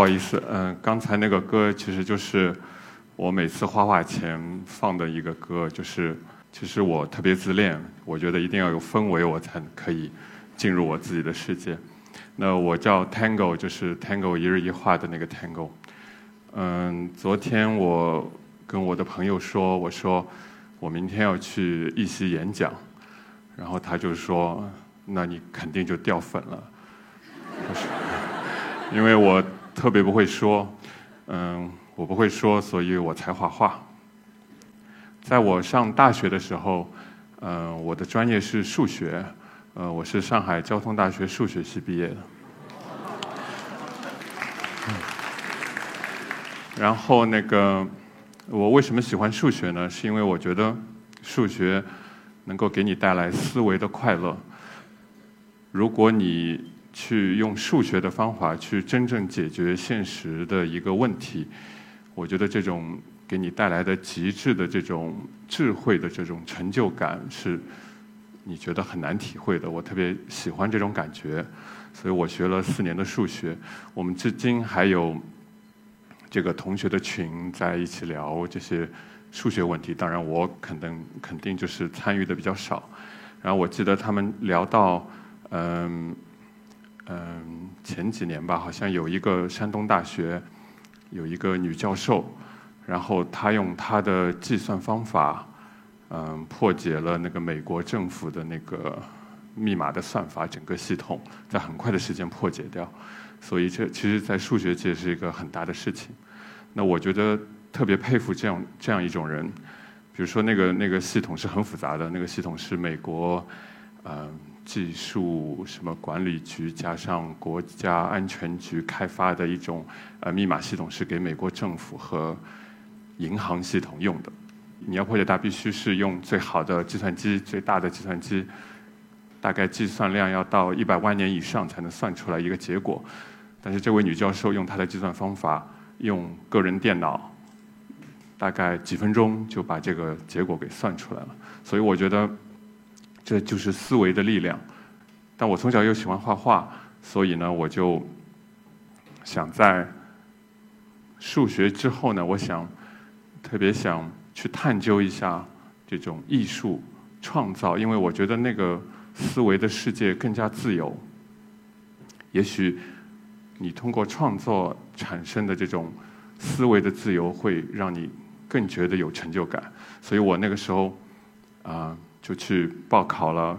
不好意思，嗯，刚才那个歌其实就是我每次画画前放的一个歌，就是其实我特别自恋，我觉得一定要有氛围，我才可以进入我自己的世界。那我叫 Tango，就是 Tango 一日一画的那个 Tango。嗯，昨天我跟我的朋友说，我说我明天要去一席演讲，然后他就说，那你肯定就掉粉了，因为我。特别不会说，嗯，我不会说，所以我才画画。在我上大学的时候，嗯，我的专业是数学，呃，我是上海交通大学数学系毕业的。然后那个，我为什么喜欢数学呢？是因为我觉得数学能够给你带来思维的快乐。如果你去用数学的方法去真正解决现实的一个问题，我觉得这种给你带来的极致的这种智慧的这种成就感，是你觉得很难体会的。我特别喜欢这种感觉，所以我学了四年的数学。我们至今还有这个同学的群在一起聊这些数学问题。当然，我肯定肯定就是参与的比较少。然后我记得他们聊到，嗯。嗯，前几年吧，好像有一个山东大学有一个女教授，然后她用她的计算方法，嗯，破解了那个美国政府的那个密码的算法，整个系统在很快的时间破解掉。所以这其实，在数学界是一个很大的事情。那我觉得特别佩服这样这样一种人，比如说那个那个系统是很复杂的，那个系统是美国，嗯。技术什么管理局加上国家安全局开发的一种呃密码系统，是给美国政府和银行系统用的。你要破解它，必须是用最好的计算机、最大的计算机，大概计算量要到一百万年以上才能算出来一个结果。但是这位女教授用她的计算方法，用个人电脑，大概几分钟就把这个结果给算出来了。所以我觉得。这就是思维的力量，但我从小又喜欢画画，所以呢，我就想在数学之后呢，我想特别想去探究一下这种艺术创造，因为我觉得那个思维的世界更加自由。也许你通过创作产生的这种思维的自由，会让你更觉得有成就感。所以我那个时候啊。就去报考了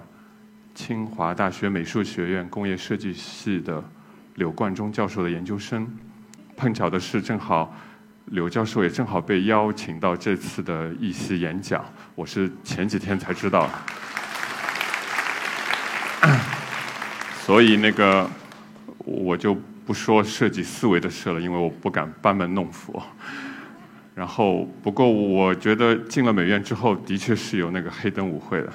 清华大学美术学院工业设计系的柳冠中教授的研究生。碰巧的是，正好柳教授也正好被邀请到这次的一席演讲。我是前几天才知道，所以那个我就不说设计思维的事了，因为我不敢班门弄斧。然后，不过我觉得进了美院之后，的确是有那个黑灯舞会的。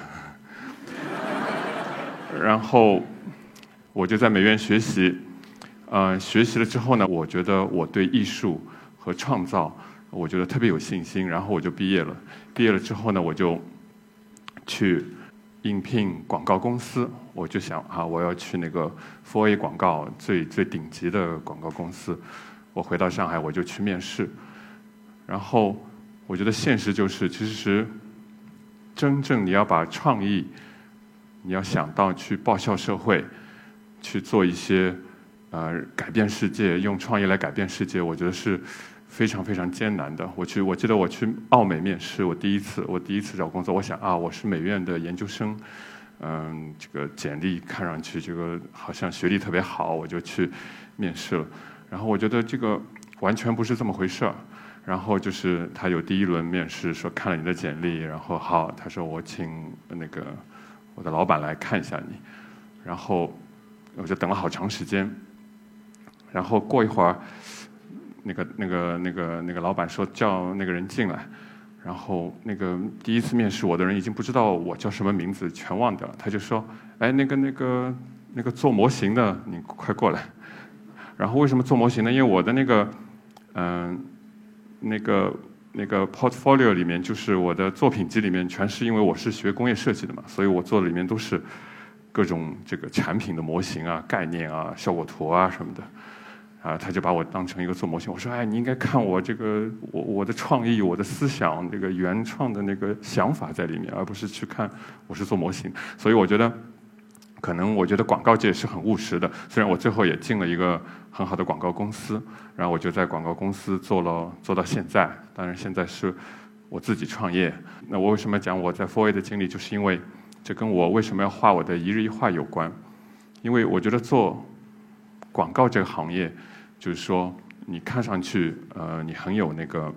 然后，我就在美院学习，呃，学习了之后呢，我觉得我对艺术和创造，我觉得特别有信心。然后我就毕业了。毕业了之后呢，我就去应聘广告公司。我就想啊，我要去那个 foia 广告最最顶级的广告公司。我回到上海，我就去面试。然后，我觉得现实就是，其实真正你要把创意，你要想到去报效社会，去做一些呃改变世界，用创意来改变世界，我觉得是非常非常艰难的。我去，我记得我去澳美面试，我第一次，我第一次找工作，我想啊，我是美院的研究生，嗯，这个简历看上去这个好像学历特别好，我就去面试了。然后我觉得这个完全不是这么回事儿。然后就是他有第一轮面试，说看了你的简历，然后好，他说我请那个我的老板来看一下你，然后我就等了好长时间，然后过一会儿，那个那个那个那个老板说叫那个人进来，然后那个第一次面试我的人已经不知道我叫什么名字，全忘掉了，他就说，哎，那个那个那个做模型的，你快过来，然后为什么做模型呢？因为我的那个嗯。那个那个 portfolio 里面，就是我的作品集里面，全是因为我是学工业设计的嘛，所以我做的里面都是各种这个产品的模型啊、概念啊、效果图啊什么的。啊，他就把我当成一个做模型。我说，哎，你应该看我这个我我的创意、我的思想，这个原创的那个想法在里面，而不是去看我是做模型。所以我觉得，可能我觉得广告界是很务实的。虽然我最后也进了一个很好的广告公司，然后我就在广告公司做了做到现在。当然现在是我自己创业。那我为什么讲我在 Four A 的经历，就是因为这跟我为什么要画我的一日一画有关。因为我觉得做广告这个行业，就是说你看上去呃你很有那个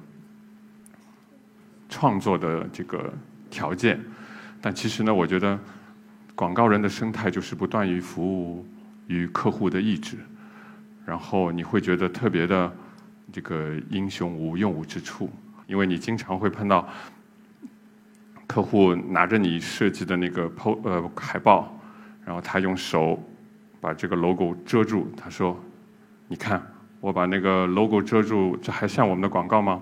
创作的这个条件，但其实呢，我觉得广告人的生态就是不断于服务于客户的意志，然后你会觉得特别的这个英雄无用武之处，因为你经常会碰到客户拿着你设计的那个 PO 呃海报，然后他用手。把这个 logo 遮住，他说：“你看，我把那个 logo 遮住，这还像我们的广告吗？”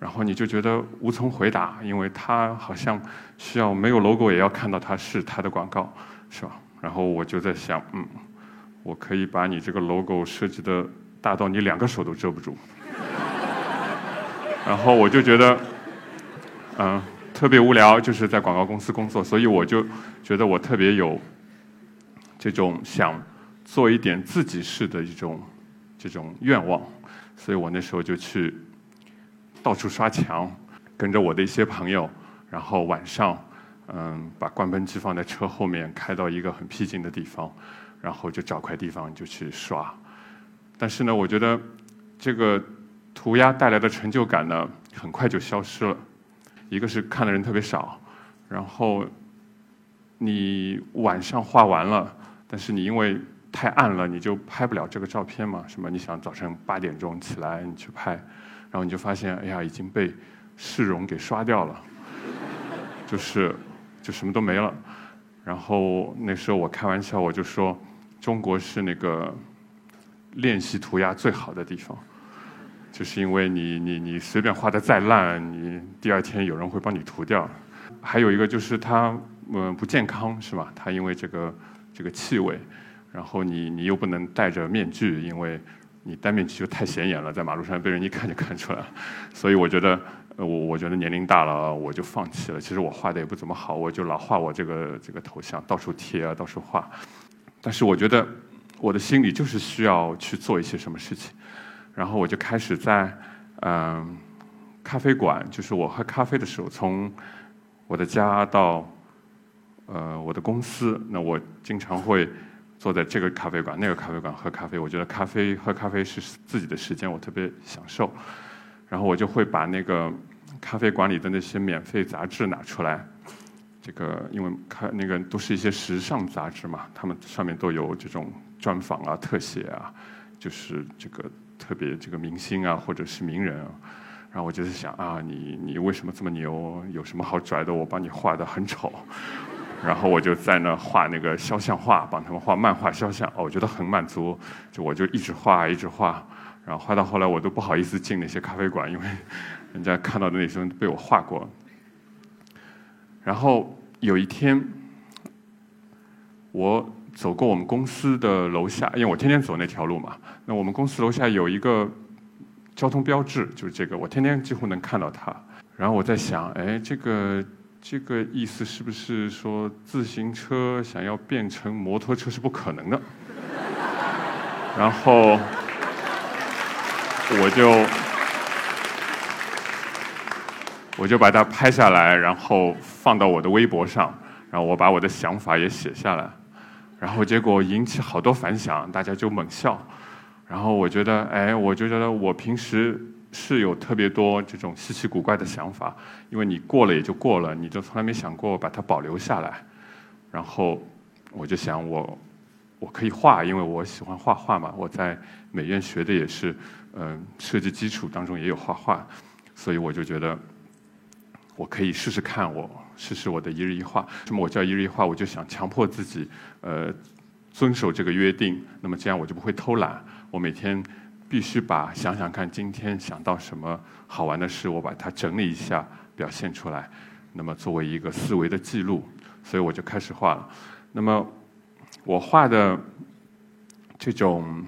然后你就觉得无从回答，因为他好像需要没有 logo 也要看到它是他的广告，是吧？然后我就在想，嗯，我可以把你这个 logo 设计的大到你两个手都遮不住。然后我就觉得，嗯，特别无聊，就是在广告公司工作，所以我就觉得我特别有。这种想做一点自己事的一种这种愿望，所以我那时候就去到处刷墙，跟着我的一些朋友，然后晚上嗯把关喷机放在车后面，开到一个很僻静的地方，然后就找块地方就去刷。但是呢，我觉得这个涂鸦带来的成就感呢，很快就消失了。一个是看的人特别少，然后你晚上画完了。但是你因为太暗了，你就拍不了这个照片嘛？什么？你想早晨八点钟起来你去拍，然后你就发现，哎呀，已经被市容给刷掉了，就是就什么都没了。然后那时候我开玩笑，我就说，中国是那个练习涂鸦最好的地方，就是因为你你你随便画的再烂，你第二天有人会帮你涂掉。还有一个就是它嗯不健康是吧？它因为这个。这个气味，然后你你又不能戴着面具，因为你戴面具就太显眼了，在马路上被人一看就看出来了。所以我觉得，我我觉得年龄大了，我就放弃了。其实我画的也不怎么好，我就老画我这个这个头像，到处贴啊，到处画。但是我觉得我的心里就是需要去做一些什么事情，然后我就开始在嗯咖啡馆，就是我喝咖啡的时候，从我的家到。呃，我的公司，那我经常会坐在这个咖啡馆、那个咖啡馆喝咖啡。我觉得咖啡喝咖啡是自己的时间，我特别享受。然后我就会把那个咖啡馆里的那些免费杂志拿出来，这个因为看那个都是一些时尚杂志嘛，他们上面都有这种专访啊、特写啊，就是这个特别这个明星啊或者是名人啊。然后我就在想啊，你你为什么这么牛？有什么好拽的？我把你画的很丑。然后我就在那画那个肖像画，帮他们画漫画肖像，哦，我觉得很满足，就我就一直画一直画，然后画到后来我都不好意思进那些咖啡馆，因为 人家看到的那些被我画过。然后有一天，我走过我们公司的楼下，因为我天天走那条路嘛，那我们公司楼下有一个交通标志，就是这个，我天天几乎能看到它。然后我在想，哎，这个。这个意思是不是说自行车想要变成摩托车是不可能的？然后我就我就把它拍下来，然后放到我的微博上，然后我把我的想法也写下来，然后结果引起好多反响，大家就猛笑。然后我觉得，哎，我就觉得我平时。是有特别多这种稀奇古怪的想法，因为你过了也就过了，你就从来没想过把它保留下来。然后我就想，我我可以画，因为我喜欢画画嘛。我在美院学的也是，嗯，设计基础当中也有画画，所以我就觉得我可以试试看，我试试我的一日一画。什么我叫一日一画？我就想强迫自己，呃，遵守这个约定。那么这样我就不会偷懒。我每天。必须把想想看，今天想到什么好玩的事，我把它整理一下，表现出来。那么作为一个思维的记录，所以我就开始画了。那么我画的这种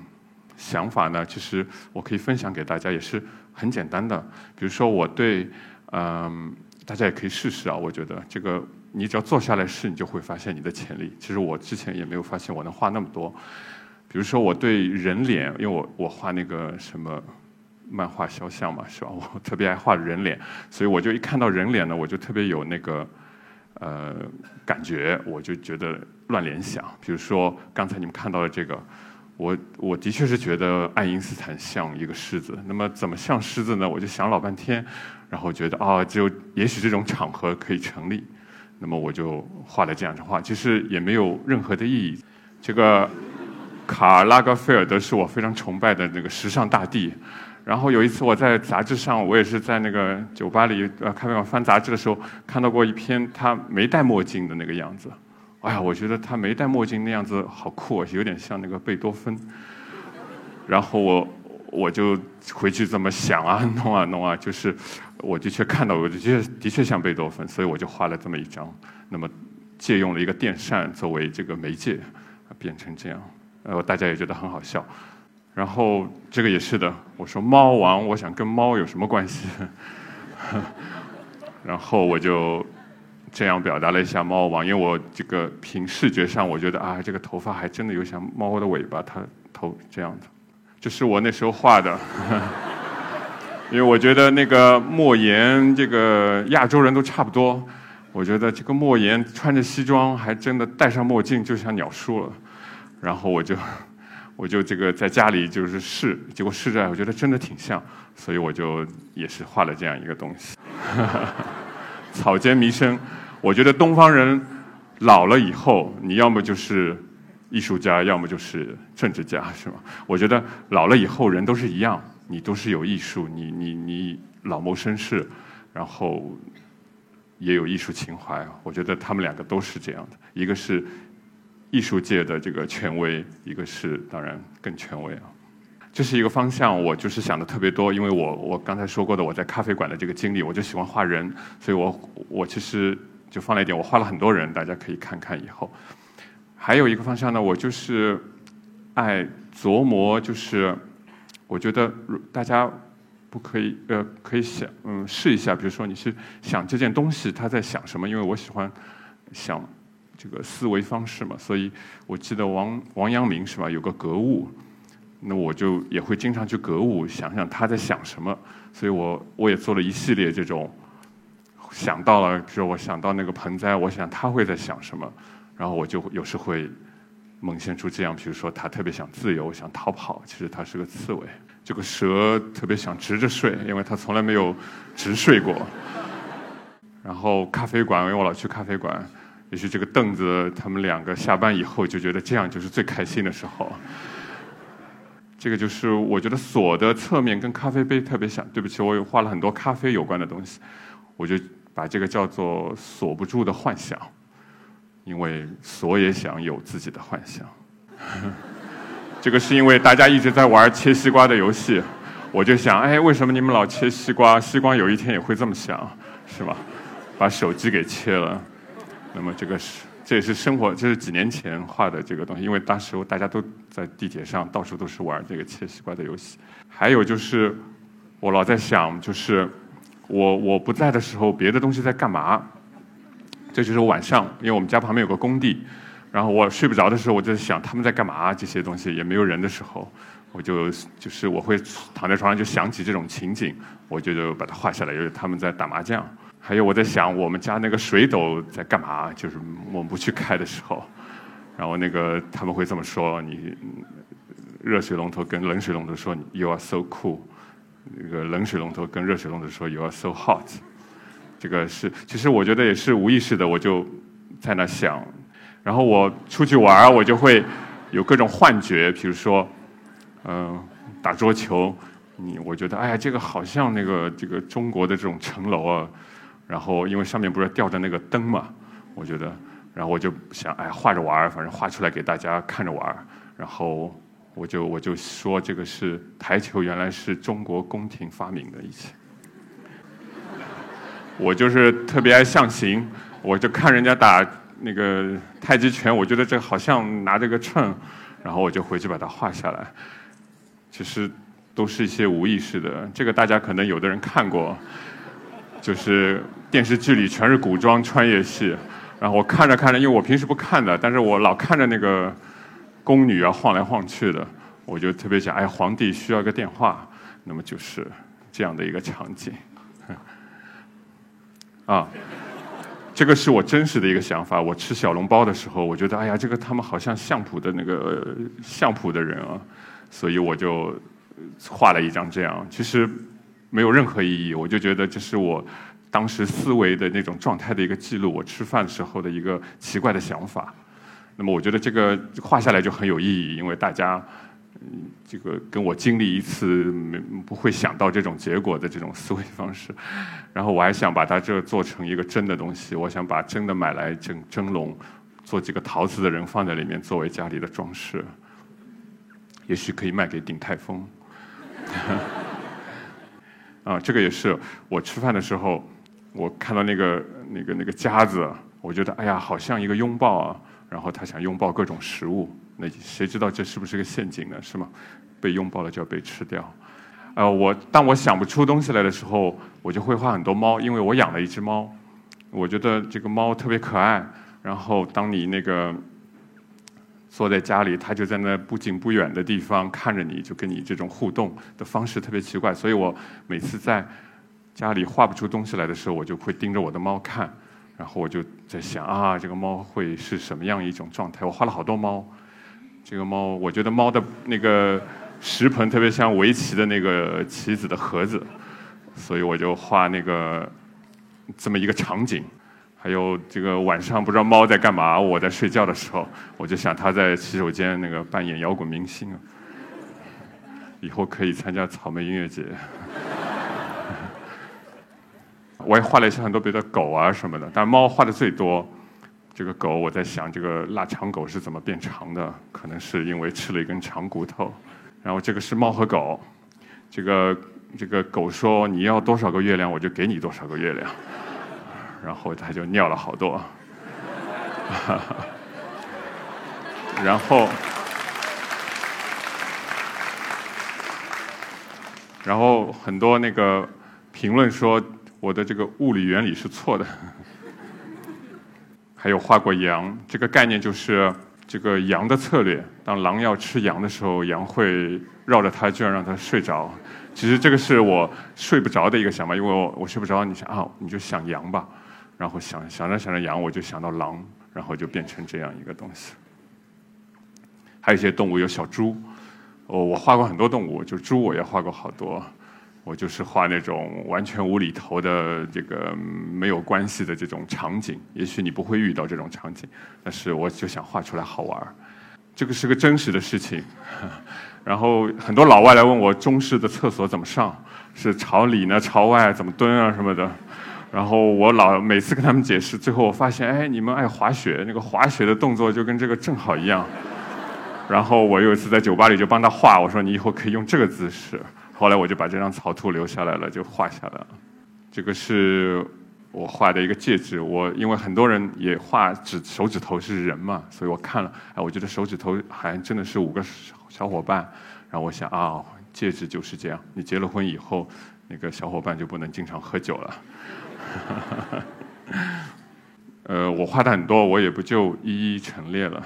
想法呢，其实我可以分享给大家，也是很简单的。比如说，我对，嗯，大家也可以试试啊。我觉得这个，你只要坐下来试，你就会发现你的潜力。其实我之前也没有发现我能画那么多。比如说，我对人脸，因为我我画那个什么漫画肖像嘛，是吧？我特别爱画人脸，所以我就一看到人脸呢，我就特别有那个。呃，感觉我就觉得乱联想。比如说刚才你们看到的这个，我我的确是觉得爱因斯坦像一个狮子。那么怎么像狮子呢？我就想老半天，然后觉得啊，就也许这种场合可以成立。那么我就画了这样的画，其实也没有任何的意义。这个卡拉格菲尔德是我非常崇拜的那个时尚大帝。然后有一次我在杂志上，我也是在那个酒吧里呃咖啡馆翻杂志的时候，看到过一篇他没戴墨镜的那个样子。哎呀，我觉得他没戴墨镜那样子好酷，有点像那个贝多芬。然后我我就回去这么想啊，弄啊弄啊，就是我的确看到，我的确的确像贝多芬，所以我就画了这么一张。那么借用了一个电扇作为这个媒介，变成这样，呃，大家也觉得很好笑。然后这个也是的，我说猫王，我想跟猫有什么关系？然后我就这样表达了一下猫王，因为我这个凭视觉上，我觉得啊，这个头发还真的有像猫的尾巴，它头这样的，这是我那时候画的。因为我觉得那个莫言，这个亚洲人都差不多，我觉得这个莫言穿着西装，还真的戴上墨镜，就像鸟叔了。然后我就。我就这个在家里就是试，结果试着我觉得真的挺像，所以我就也是画了这样一个东西。草间弥生，我觉得东方人老了以后，你要么就是艺术家，要么就是政治家，是吗？我觉得老了以后人都是一样，你都是有艺术，你你你老谋深士，然后也有艺术情怀。我觉得他们两个都是这样的，一个是。艺术界的这个权威，一个是当然更权威啊，这是一个方向。我就是想的特别多，因为我我刚才说过的，我在咖啡馆的这个经历，我就喜欢画人，所以我我其实就放了一点，我画了很多人，大家可以看看以后。还有一个方向呢，我就是爱琢磨，就是我觉得大家不可以呃可以想嗯试一下，比如说你是想这件东西他在想什么，因为我喜欢想。这个思维方式嘛，所以我记得王王阳明是吧？有个格物，那我就也会经常去格物，想想他在想什么。所以我我也做了一系列这种，想到了，比如我想到那个盆栽，我想他会在想什么，然后我就有时会萌现出这样，比如说他特别想自由，想逃跑，其实他是个刺猬。这个蛇特别想直着睡，因为他从来没有直睡过。然后咖啡馆，因为我老去咖啡馆。也许这个凳子，他们两个下班以后就觉得这样就是最开心的时候。这个就是我觉得锁的侧面跟咖啡杯特别像。对不起，我有画了很多咖啡有关的东西，我就把这个叫做锁不住的幻想，因为锁也想有自己的幻想。这个是因为大家一直在玩切西瓜的游戏，我就想，哎，为什么你们老切西瓜？西瓜有一天也会这么想，是吧？把手机给切了。那么这个是，这也是生活，这是几年前画的这个东西，因为当时大家都在地铁上，到处都是玩这个切西瓜的游戏。还有就是，我老在想，就是我我不在的时候，别的东西在干嘛？这就是晚上，因为我们家旁边有个工地，然后我睡不着的时候，我就想他们在干嘛？这些东西也没有人的时候，我就就是我会躺在床上就想起这种情景，我就就把它画下来，因为他们在打麻将。还有我在想，我们家那个水斗在干嘛？就是我们不去开的时候，然后那个他们会这么说：你热水龙头跟冷水龙头说 “You are so cool”，那个冷水龙头跟热水龙头说 “You are so hot”。这个是，其实我觉得也是无意识的，我就在那想。然后我出去玩，我就会有各种幻觉，比如说，嗯，打桌球，你我觉得，哎呀，这个好像那个这个中国的这种城楼啊。然后，因为上面不是吊着那个灯嘛，我觉得，然后我就想，哎，画着玩儿，反正画出来给大家看着玩儿。然后我就我就说，这个是台球，原来是中国宫廷发明的一切。我就是特别爱象形，我就看人家打那个太极拳，我觉得这好像拿着个秤，然后我就回去把它画下来。其实都是一些无意识的。这个大家可能有的人看过，就是电视剧里全是古装穿越戏，然后我看着看着，因为我平时不看的，但是我老看着那个宫女啊晃来晃去的，我就特别想，哎，皇帝需要个电话，那么就是这样的一个场景。啊，这个是我真实的一个想法。我吃小笼包的时候，我觉得，哎呀，这个他们好像相扑的那个相扑的人啊，所以我就画了一张这样。其实没有任何意义，我就觉得这是我当时思维的那种状态的一个记录。我吃饭时候的一个奇怪的想法。那么我觉得这个画下来就很有意义，因为大家。这个跟我经历一次没不会想到这种结果的这种思维方式，然后我还想把它这做成一个真的东西，我想把真的买来蒸蒸笼，做几个陶瓷的人放在里面作为家里的装饰，也许可以卖给鼎泰丰。啊，这个也是我吃饭的时候，我看到那个那个那个夹子，我觉得哎呀，好像一个拥抱啊，然后他想拥抱各种食物。那谁知道这是不是个陷阱呢？是吗？被拥抱了就要被吃掉。呃，我当我想不出东西来的时候，我就会画很多猫，因为我养了一只猫。我觉得这个猫特别可爱。然后当你那个坐在家里，它就在那不近不远的地方看着你，就跟你这种互动的方式特别奇怪。所以我每次在家里画不出东西来的时候，我就会盯着我的猫看。然后我就在想啊，这个猫会是什么样一种状态？我画了好多猫。这个猫，我觉得猫的那个食盆特别像围棋的那个棋子的盒子，所以我就画那个这么一个场景。还有这个晚上不知道猫在干嘛，我在睡觉的时候，我就想它在洗手间那个扮演摇滚明星啊，以后可以参加草莓音乐节。我也画了一些很多别的狗啊什么的，但猫画的最多。这个狗，我在想，这个腊肠狗是怎么变长的？可能是因为吃了一根长骨头。然后这个是猫和狗，这个这个狗说：“你要多少个月亮，我就给你多少个月亮。”然后他就尿了好多。然后，然后很多那个评论说我的这个物理原理是错的。还有画过羊，这个概念就是这个羊的策略。当狼要吃羊的时候，羊会绕着它，就要让它睡着。其实这个是我睡不着的一个想法，因为我我睡不着，你想啊，你就想羊吧，然后想想着想着羊，我就想到狼，然后就变成这样一个东西。还有一些动物，有小猪，哦，我画过很多动物，就猪我也画过好多。我就是画那种完全无厘头的这个没有关系的这种场景，也许你不会遇到这种场景，但是我就想画出来好玩儿。这个是个真实的事情。然后很多老外来问我中式的厕所怎么上，是朝里呢，朝外怎么蹲啊什么的。然后我老每次跟他们解释，最后我发现，哎，你们爱滑雪，那个滑雪的动作就跟这个正好一样。然后我有一次在酒吧里就帮他画，我说你以后可以用这个姿势。后来我就把这张草图留下来了，就画下来了。这个是我画的一个戒指。我因为很多人也画指手指头是人嘛，所以我看了，哎，我觉得手指头好像真的是五个小伙伴。然后我想啊，戒指就是这样。你结了婚以后，那个小伙伴就不能经常喝酒了。呃，我画的很多，我也不就一一陈列了。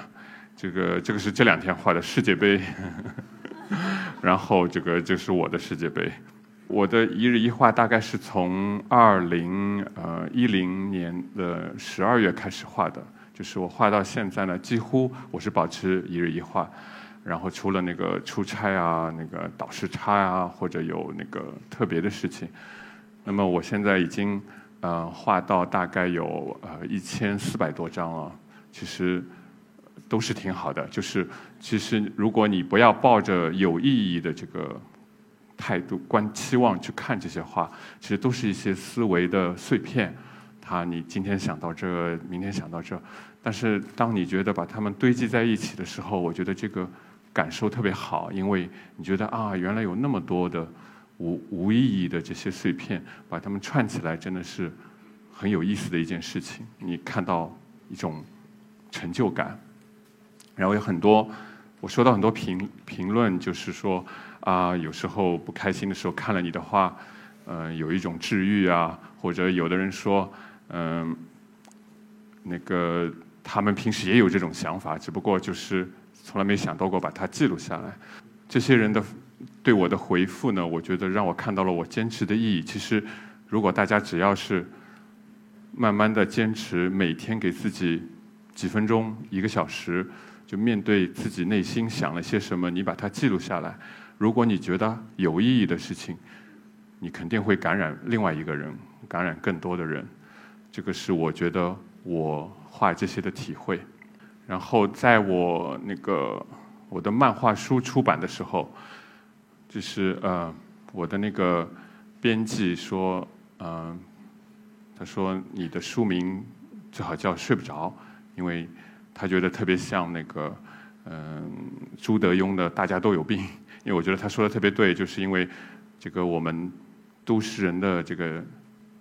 这个这个是这两天画的世界杯。然后这个就是我的世界杯，我的一日一画大概是从二零呃一零年的十二月开始画的，就是我画到现在呢，几乎我是保持一日一画，然后除了那个出差啊、那个倒时差啊，或者有那个特别的事情，那么我现在已经呃画到大概有呃一千四百多张了，其实。都是挺好的，就是其实如果你不要抱着有意义的这个态度、观期望去看这些话，其实都是一些思维的碎片。他你今天想到这，明天想到这，但是当你觉得把它们堆积在一起的时候，我觉得这个感受特别好，因为你觉得啊，原来有那么多的无无意义的这些碎片，把它们串起来，真的是很有意思的一件事情。你看到一种成就感。然后有很多我收到很多评评论，就是说啊，有时候不开心的时候看了你的话，嗯，有一种治愈啊，或者有的人说，嗯，那个他们平时也有这种想法，只不过就是从来没想到过把它记录下来。这些人的对我的回复呢，我觉得让我看到了我坚持的意义。其实，如果大家只要是慢慢的坚持，每天给自己几分钟、一个小时。就面对自己内心想了些什么，你把它记录下来。如果你觉得有意义的事情，你肯定会感染另外一个人，感染更多的人。这个是我觉得我画这些的体会。然后在我那个我的漫画书出版的时候，就是呃我的那个编辑说，嗯，他说你的书名最好叫睡不着，因为。他觉得特别像那个，嗯，朱德庸的《大家都有病》，因为我觉得他说的特别对，就是因为这个我们都市人的这个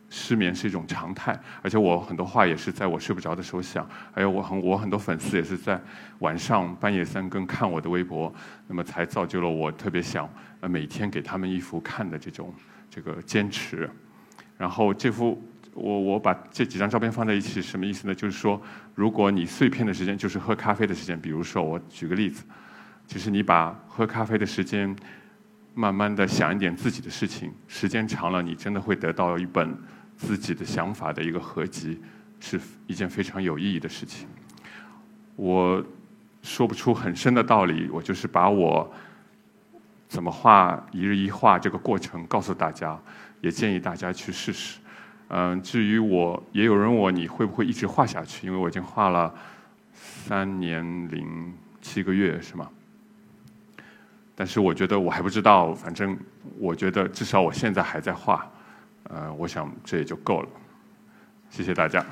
失眠是一种常态，而且我很多话也是在我睡不着的时候想，还有我很我很多粉丝也是在晚上半夜三更看我的微博，那么才造就了我特别想呃每天给他们一幅看的这种这个坚持，然后这幅。我我把这几张照片放在一起，什么意思呢？就是说，如果你碎片的时间就是喝咖啡的时间，比如说我举个例子，其实你把喝咖啡的时间，慢慢的想一点自己的事情，时间长了，你真的会得到一本自己的想法的一个合集，是一件非常有意义的事情。我说不出很深的道理，我就是把我怎么画一日一画这个过程告诉大家，也建议大家去试试。嗯，至于我，也有人问我你会不会一直画下去？因为我已经画了三年零七个月，是吗？但是我觉得我还不知道，反正我觉得至少我现在还在画，呃，我想这也就够了。谢谢大家。